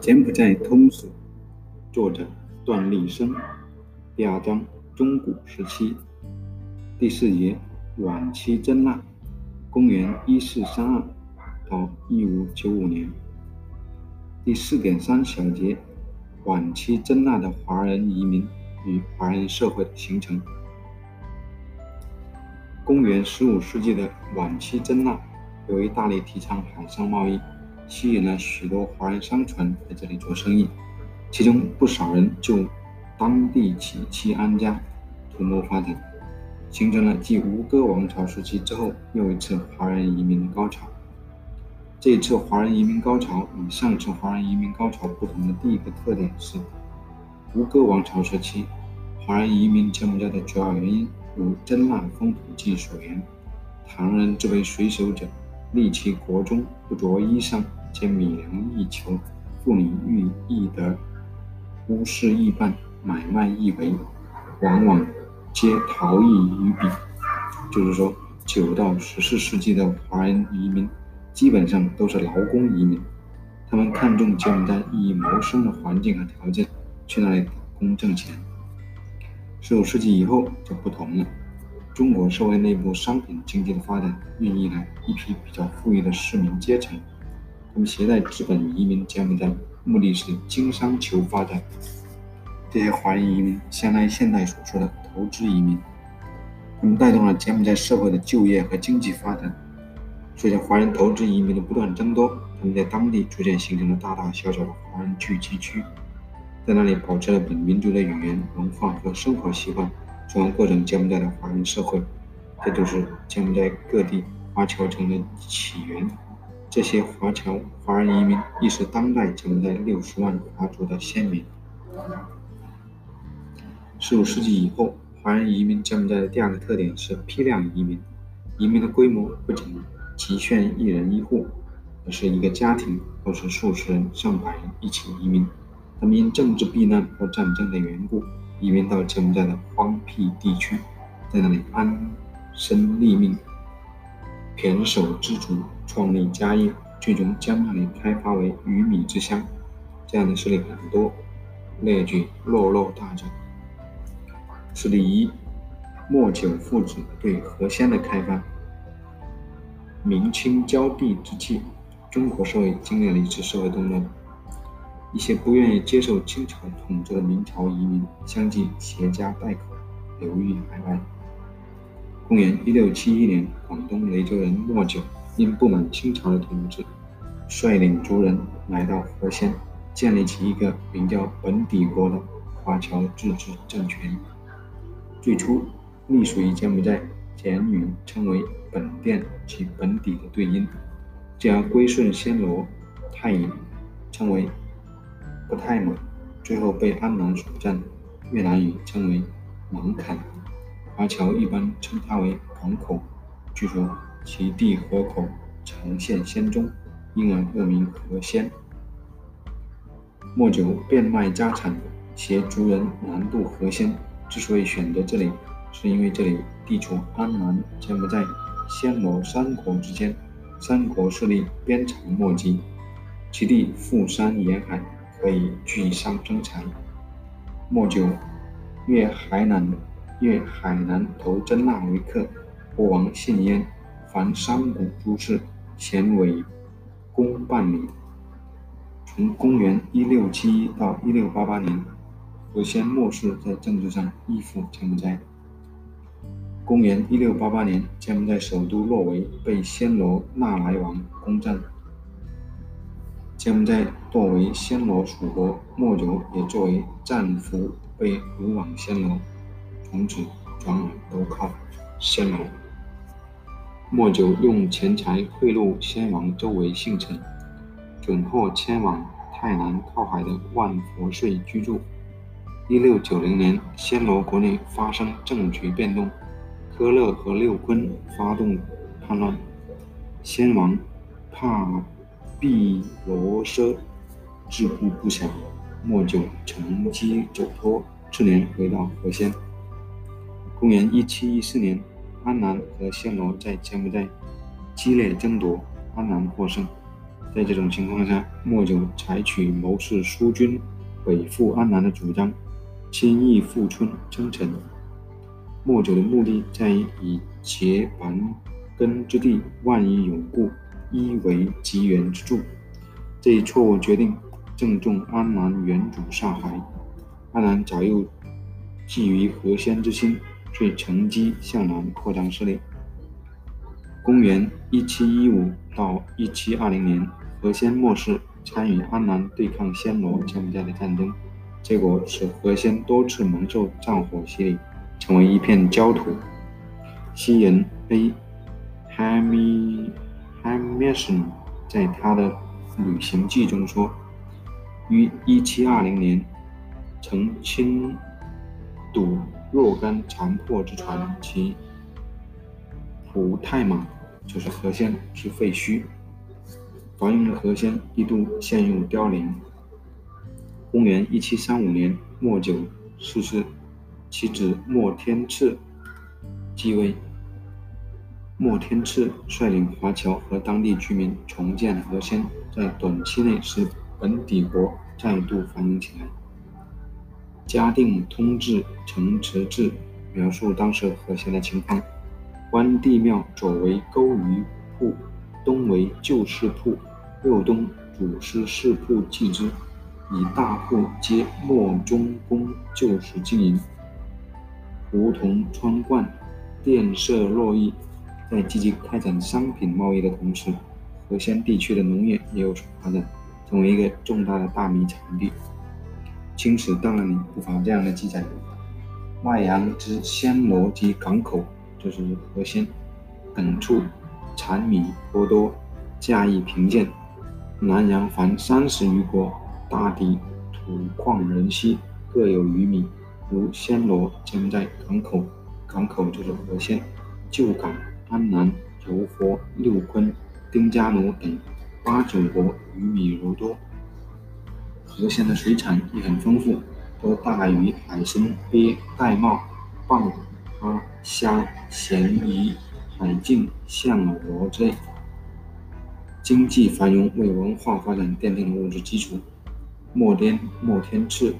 柬埔寨通史，作者段立生，第二章中古时期，第四节晚期真腊，公元一四三二到一五九五年，第四点三小节晚期真腊的华人移民与华人社会的形成。公元十五世纪的晚期真腊，由于大力提倡海上贸易。吸引了许多华人商船在这里做生意，其中不少人就当地起栖安家，图谋发展，形成了继吴哥王朝时期之后又一次华人移民高潮。这一次华人移民高潮与上次华人移民高潮不同的第一个特点是，吴哥王朝时期华人移民柬埔寨的主要原因，如《真腊风土记》所言，唐人作为水手者，立其国中不着衣裳。兼米粮易求，妇女欲易得，屋事易办，买卖易为，往往皆逃逸于彼。就是说，九到十四世纪的华人移民基本上都是劳工移民，他们看重柬埔寨易谋生的环境和条件，去那里打工挣钱。十五世纪以后就不同了，中国社会内部商品经济的发展，孕育了一批比较富裕的市民阶层。他们携带资本移民柬埔寨，目的是经商求发展。这些华人移民相当于现代所说的投资移民，他们带动了柬埔寨社会的就业和经济发展。随着华人投资移民的不断增多，他们在当地逐渐形成了大大小小的华人聚集区，在那里保持了本民族的语言、文化和生活习惯，从而构成柬埔寨的华人社会。这就是柬埔寨各地华侨城的起源。这些华侨华人移民亦是当代柬埔寨六十万华族的先民。十五世纪以后，华人移民柬埔寨的第二个特点是批量移民。移民的规模不仅局限一人一户，而是一个家庭或是数十人、上百人一起移民。他们因政治避难或战争的缘故，移民到柬埔寨的荒僻地区，在那里安身立命。胼手知足，创立家业，最终将那里开发为鱼米之乡。这样的事例很多，列举落落大者。事例一：莫九父子对河鲜的开发。明清交地之际，中国社会经历了一次社会动乱，一些不愿意接受清朝统治的明朝移民相继携家带口流寓海外。公元一六七一年，广东雷州人莫九因不满清朝的统治，率领族人来到和仙，建立起一个名叫本底国的华侨自治政权。最初隶属于柬埔寨简语称为本店及本底的对应，继而归顺暹罗泰语称为不泰马，最后被安南所占越南语称为芒坎。华侨一般称它为港口，据说其地河口呈现仙踪，因而又名河仙。莫九变卖家产，携族人南渡河仙。之所以选择这里，是因为这里地处安南柬埔寨、暹罗三国之间，三国势力鞭长莫及，其地富山沿海，可以聚商生财。莫九越海南。越海南投真腊为客，国王信焉。凡商贾诸事，咸委公办理。从公元一六七一到一六八八年，和仙末世在政治上依附柬埔寨。公元一六八八年，柬埔寨首都洛维被暹罗纳莱王攻占，柬埔寨作为暹罗属国，莫九也作为战俘被掳往暹罗。从此转而都靠暹罗。莫九用钱财贿赂先王周围姓陈，准获迁往泰南靠海的万佛税居住。一六九零年，暹罗国内发生政局变动，科勒和六坤发动叛乱，先王怕毕罗奢自顾不暇，莫九乘机走脱，次年回到河仙。公元一七一四年，安南和暹罗在柬埔寨激烈争夺，安南获胜。在这种情况下，莫九采取谋士疏军北赴安南的主张，轻易富春称臣。莫九的目的在于以结盘根之地万一永固，一为吉援之助。这一错误决定正中安南原主下怀。安南早又觊觎何仙之心，遂乘机向南扩张势力。公元一七一五到一七二零年。何仙末世，参与安南对抗暹罗柬埔寨的战争，结果使何仙多次蒙受战火洗礼，成为一片焦土。西人 A. Mason 在他的旅行记中说，于1720年曾亲睹若干残破之船，其普泰马就是河仙之废墟。繁荣的河仙一度陷入凋零。公元一七三五年，莫九逝世，其子莫天赐继位。莫天赐率领华侨和当地居民重建河仙，在短期内使本底国再度繁荣起来。嘉定通志城池志描述当时河仙的情况：关帝庙左为钩鱼铺，东为旧市铺。右东主师市铺祭之，以大铺皆莫中宫旧时经营。胡同窗贯，殿舍络绎。在积极开展商品贸易的同时，河仙地区的农业也有所发展，成为一个重大的大米产地。清史档案里不乏这样的记载：外洋之暹罗及港口，就是河仙等处产米颇多，价亦贫贱。南洋凡三十余国，大地土旷人稀，各有余米，如暹罗将在港口，港口就是河县、旧港、安南、柔佛、六坤、丁加奴等八九国渔米如多。河县的水产也很丰富，多大鱼、海参、鳖、玳瑁、蚌、蛤、虾、咸鱼、海镜、象螺之类。经济繁荣为文化发展奠定了物质基础。莫颠莫天赐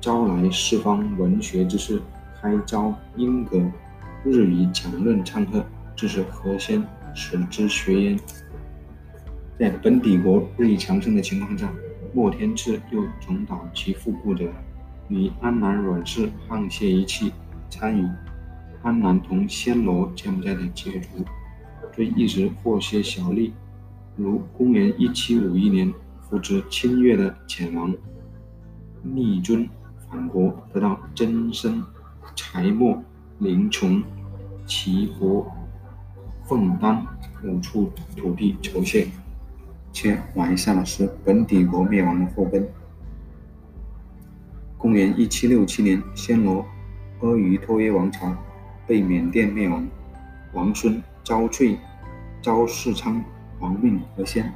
招来四方文学之士，开招英格，日以讲论唱和，致使何仙使之学焉。在本底国日益强盛的情况下，莫天赐又重蹈其父故辙，与安南阮氏沆瀣一气，参与安南同暹罗柬埔寨的角逐，遂一直获些小利。如公元一七五一年，扶植侵越的遣王逆尊反国，得到真身、柴墨、灵琼、齐国、凤丹五处土地酬谢，且埋下了使本帝国灭亡的祸根。公元一七六七年，暹罗阿瑜托耶王朝被缅甸灭亡，王孙昭翠、昭世昌。亡命何仙，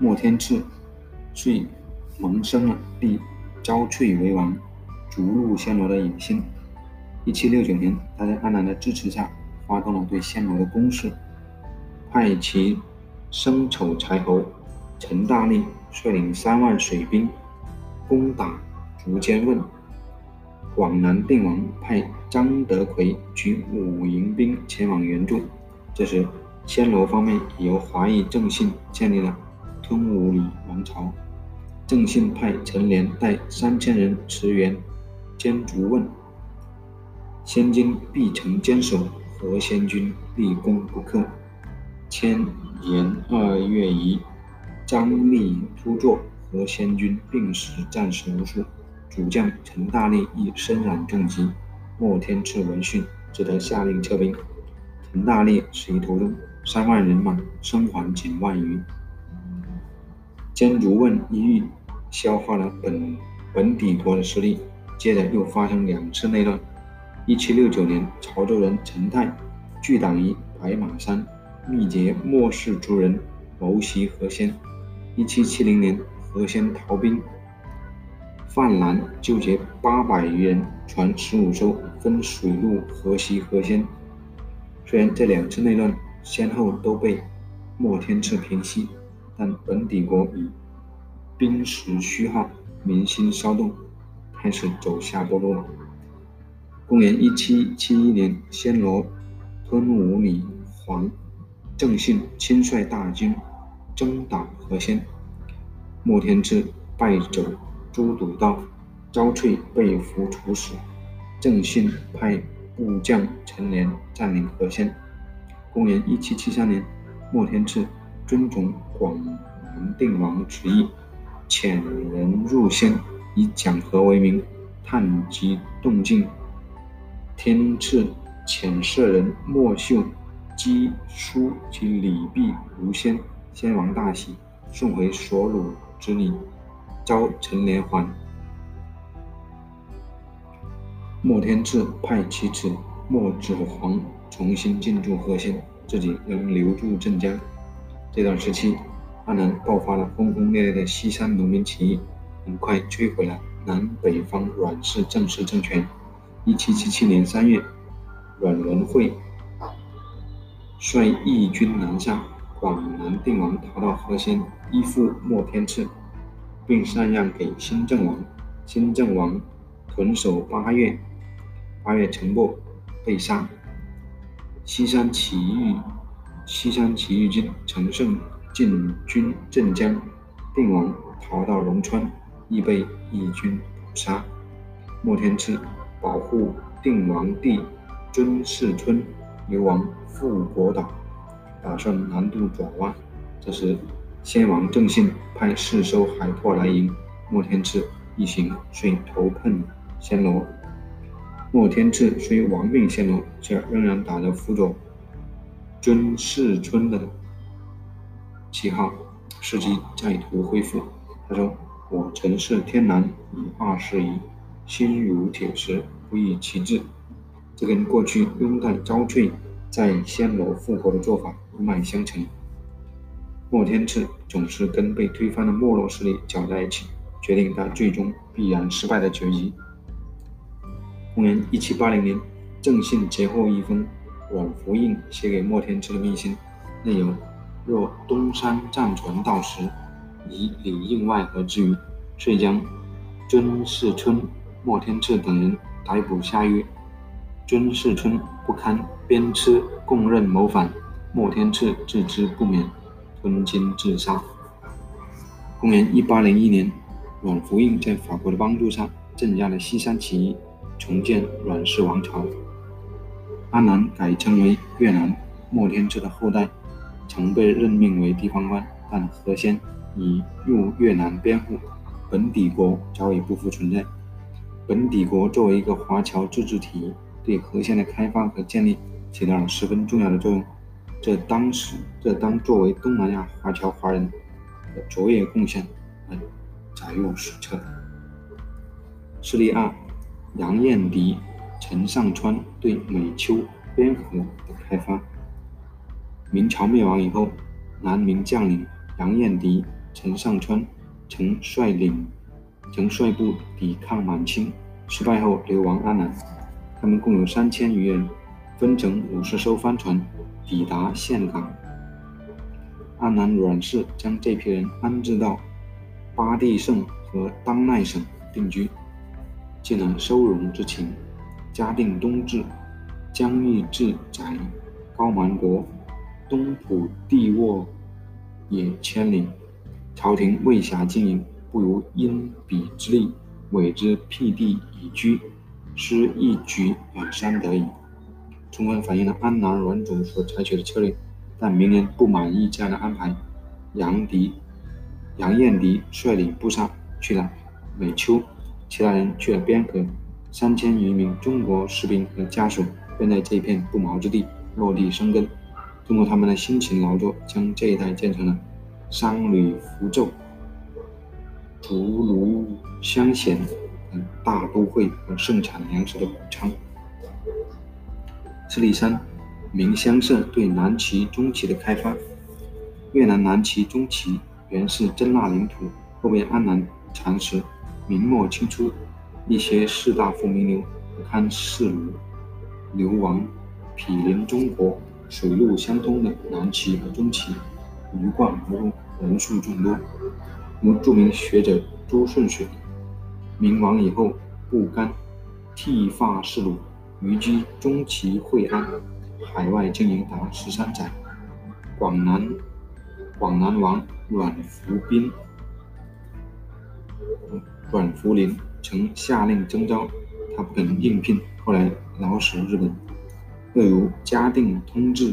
莫天赐遂萌生了立昭翠为王、逐鹿暹罗的野心。一七六九年，他在安南的支持下，发动了对暹罗的攻势，派其生丑柴侯陈大力率领三万水兵攻打竹间问。广南定王派张德奎举五营兵前往援助。这时，暹罗方面已由华裔郑信建立了吞武里王朝。郑信派陈连带三千人驰援坚竹问，先经必城坚守，何仙军立功不克。千延二月仪，张力突作，何仙军病死战死无数。主将陈大力亦身染重疾。莫天赐闻讯，只得下令撤兵。陈大力死于途中。三万人马生还仅万余。坚竹问一役消化了本本底国的实力，接着又发生两次内乱。一七六九年，潮州人陈泰聚党于白马山，密结莫氏族人，谋袭何仙。一七七零年，何仙逃兵，范澜纠结八百余人，船十五艘，分水路河西何仙。虽然这两次内乱。先后都被莫天赐平息，但本底国已兵实虚耗，民心稍动，开始走下坡路了。公元一七七一年，暹罗吞武里皇郑信亲率大军征打和仙，莫天赐败走诸堵道，昭翠被俘处死。郑信派部将陈连占领和仙。公元一七七三年，莫天赐遵从广南定王旨意，遣人入仙，以讲和为名，探及动静。天赐遣舍人莫秀击书及礼毕如仙，先王大喜，送回所虏之女，招陈连环。莫天赐派其子莫子黄重新进驻和县，自己仍留驻镇江。这段时期，安南爆发了轰轰烈烈的西山农民起义，很快摧毁了南北方阮氏正式政权。一七七七年三月，阮文惠率义军南下，广南定王逃到和县，依附莫天赐，并禅让给新郑王。新郑王屯守八月，八月城破，被杀。西山起义，西山起义军乘胜进军镇江，定王逃到龙川，亦被义军捕杀。莫天赐。保护定王帝尊世春流亡富国岛，打算南渡爪哇。这时，先王郑信派四艘海拓来迎，莫天赐一行遂投奔暹罗。莫天赐虽亡命暹罗，却仍然打着辅佐尊世春的旗号，伺机再图恢复。他说：“我曾是天南，以化事矣。”心如铁石，不易其志。这跟过去拥戴昭翠在暹罗复活的做法一脉相承。莫天赐总是跟被推翻的没落势力搅在一起，决定他最终必然失败的结局。公元一七八零年，郑信截获一封阮福印写给莫天赐的密信，内容：若东山战船到时，以里应外合之余，遂将尊世春。莫天赐等人逮捕下狱，尊世春不堪鞭笞，供认谋反。莫天赐自知不免，吞金自杀。公元一八零一年，阮福印在法国的帮助下镇压了西山起义，重建阮氏王朝。安南改称为越南。莫天赐的后代曾被任命为地方官，但何先已入越南边户，本底国早已不复存在。本底国作为一个华侨自治体，对和县的开发和建立起到了十分重要的作用。这当时，这当作为东南亚华侨华人的卓越贡献而载入史册。事例二：杨彦迪、陈上川对美丘边河的开发。明朝灭亡以后，南明将领杨彦迪、陈上川曾率领。曾率部抵抗满清，失败后流亡安南。他们共有三千余人，分成五十艘帆船，抵达岘港。安南阮氏将这批人安置到巴地省和当奈省定居，尽了收容之情。嘉定东至，疆域至宰高蛮国，东普地沃也千里，朝廷未暇经营。不如因彼之力，委之辟地以居，师一举两山得矣。充分反映了安南阮主所采取的策略。但明年不满意这样的安排，杨迪、杨彦迪率领部下去了美丘，其他人去了边河。三千余名中国士兵和家属便在这片不毛之地落地生根，通过他们的辛勤劳作，将这一带建成了商旅符咒。竹庐乡贤等大都会和盛产粮食的谷仓。事例三：明乡社对南齐、中齐的开发。越南南齐、中齐原是真腊领土，后被安南蚕食。明末清初，一些士大夫名流不堪世庐，流亡毗邻中国、水陆相通的南齐和中齐，鱼贯而入，人数众多。如著名学者朱顺水，明亡以后不甘剃发仕鲁，移居中齐惠安，海外经营达十三载。广南广南王阮福斌、阮福林曾下令征召，他不肯应聘，后来劳死日本。又如《嘉定通志》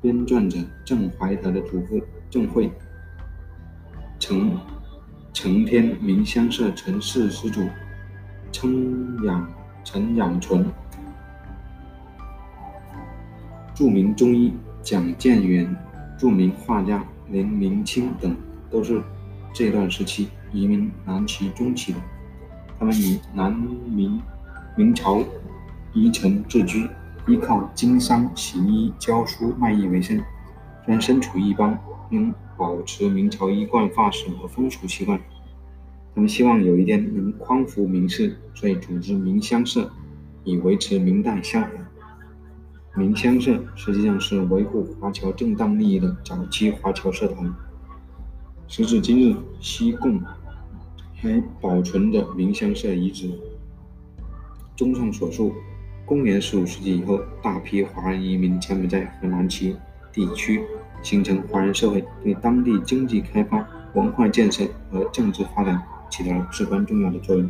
编撰者郑怀德的祖父郑惠，曾承天明乡社陈氏始祖称养陈养纯，著名中医蒋建元。著名画家林明清等都是这段时期移民南齐中期的。他们以南明明朝遗城自居，依靠经商、行医、教书、卖艺为生。虽然身处异邦，仍保持明朝衣冠发式和风俗习惯。他们希望有一天能匡扶明氏，所以组织明乡社，以维持明代萧和。明乡社实际上是维护华侨正当利益的早期华侨社团。时至今日，西贡还保存着明乡社遗址。综上所述，公元十五世纪以后，大批华人移民迁在河南齐地区，形成华人社会，对当地经济开发、文化建设和政治发展起到了至关重要的作用。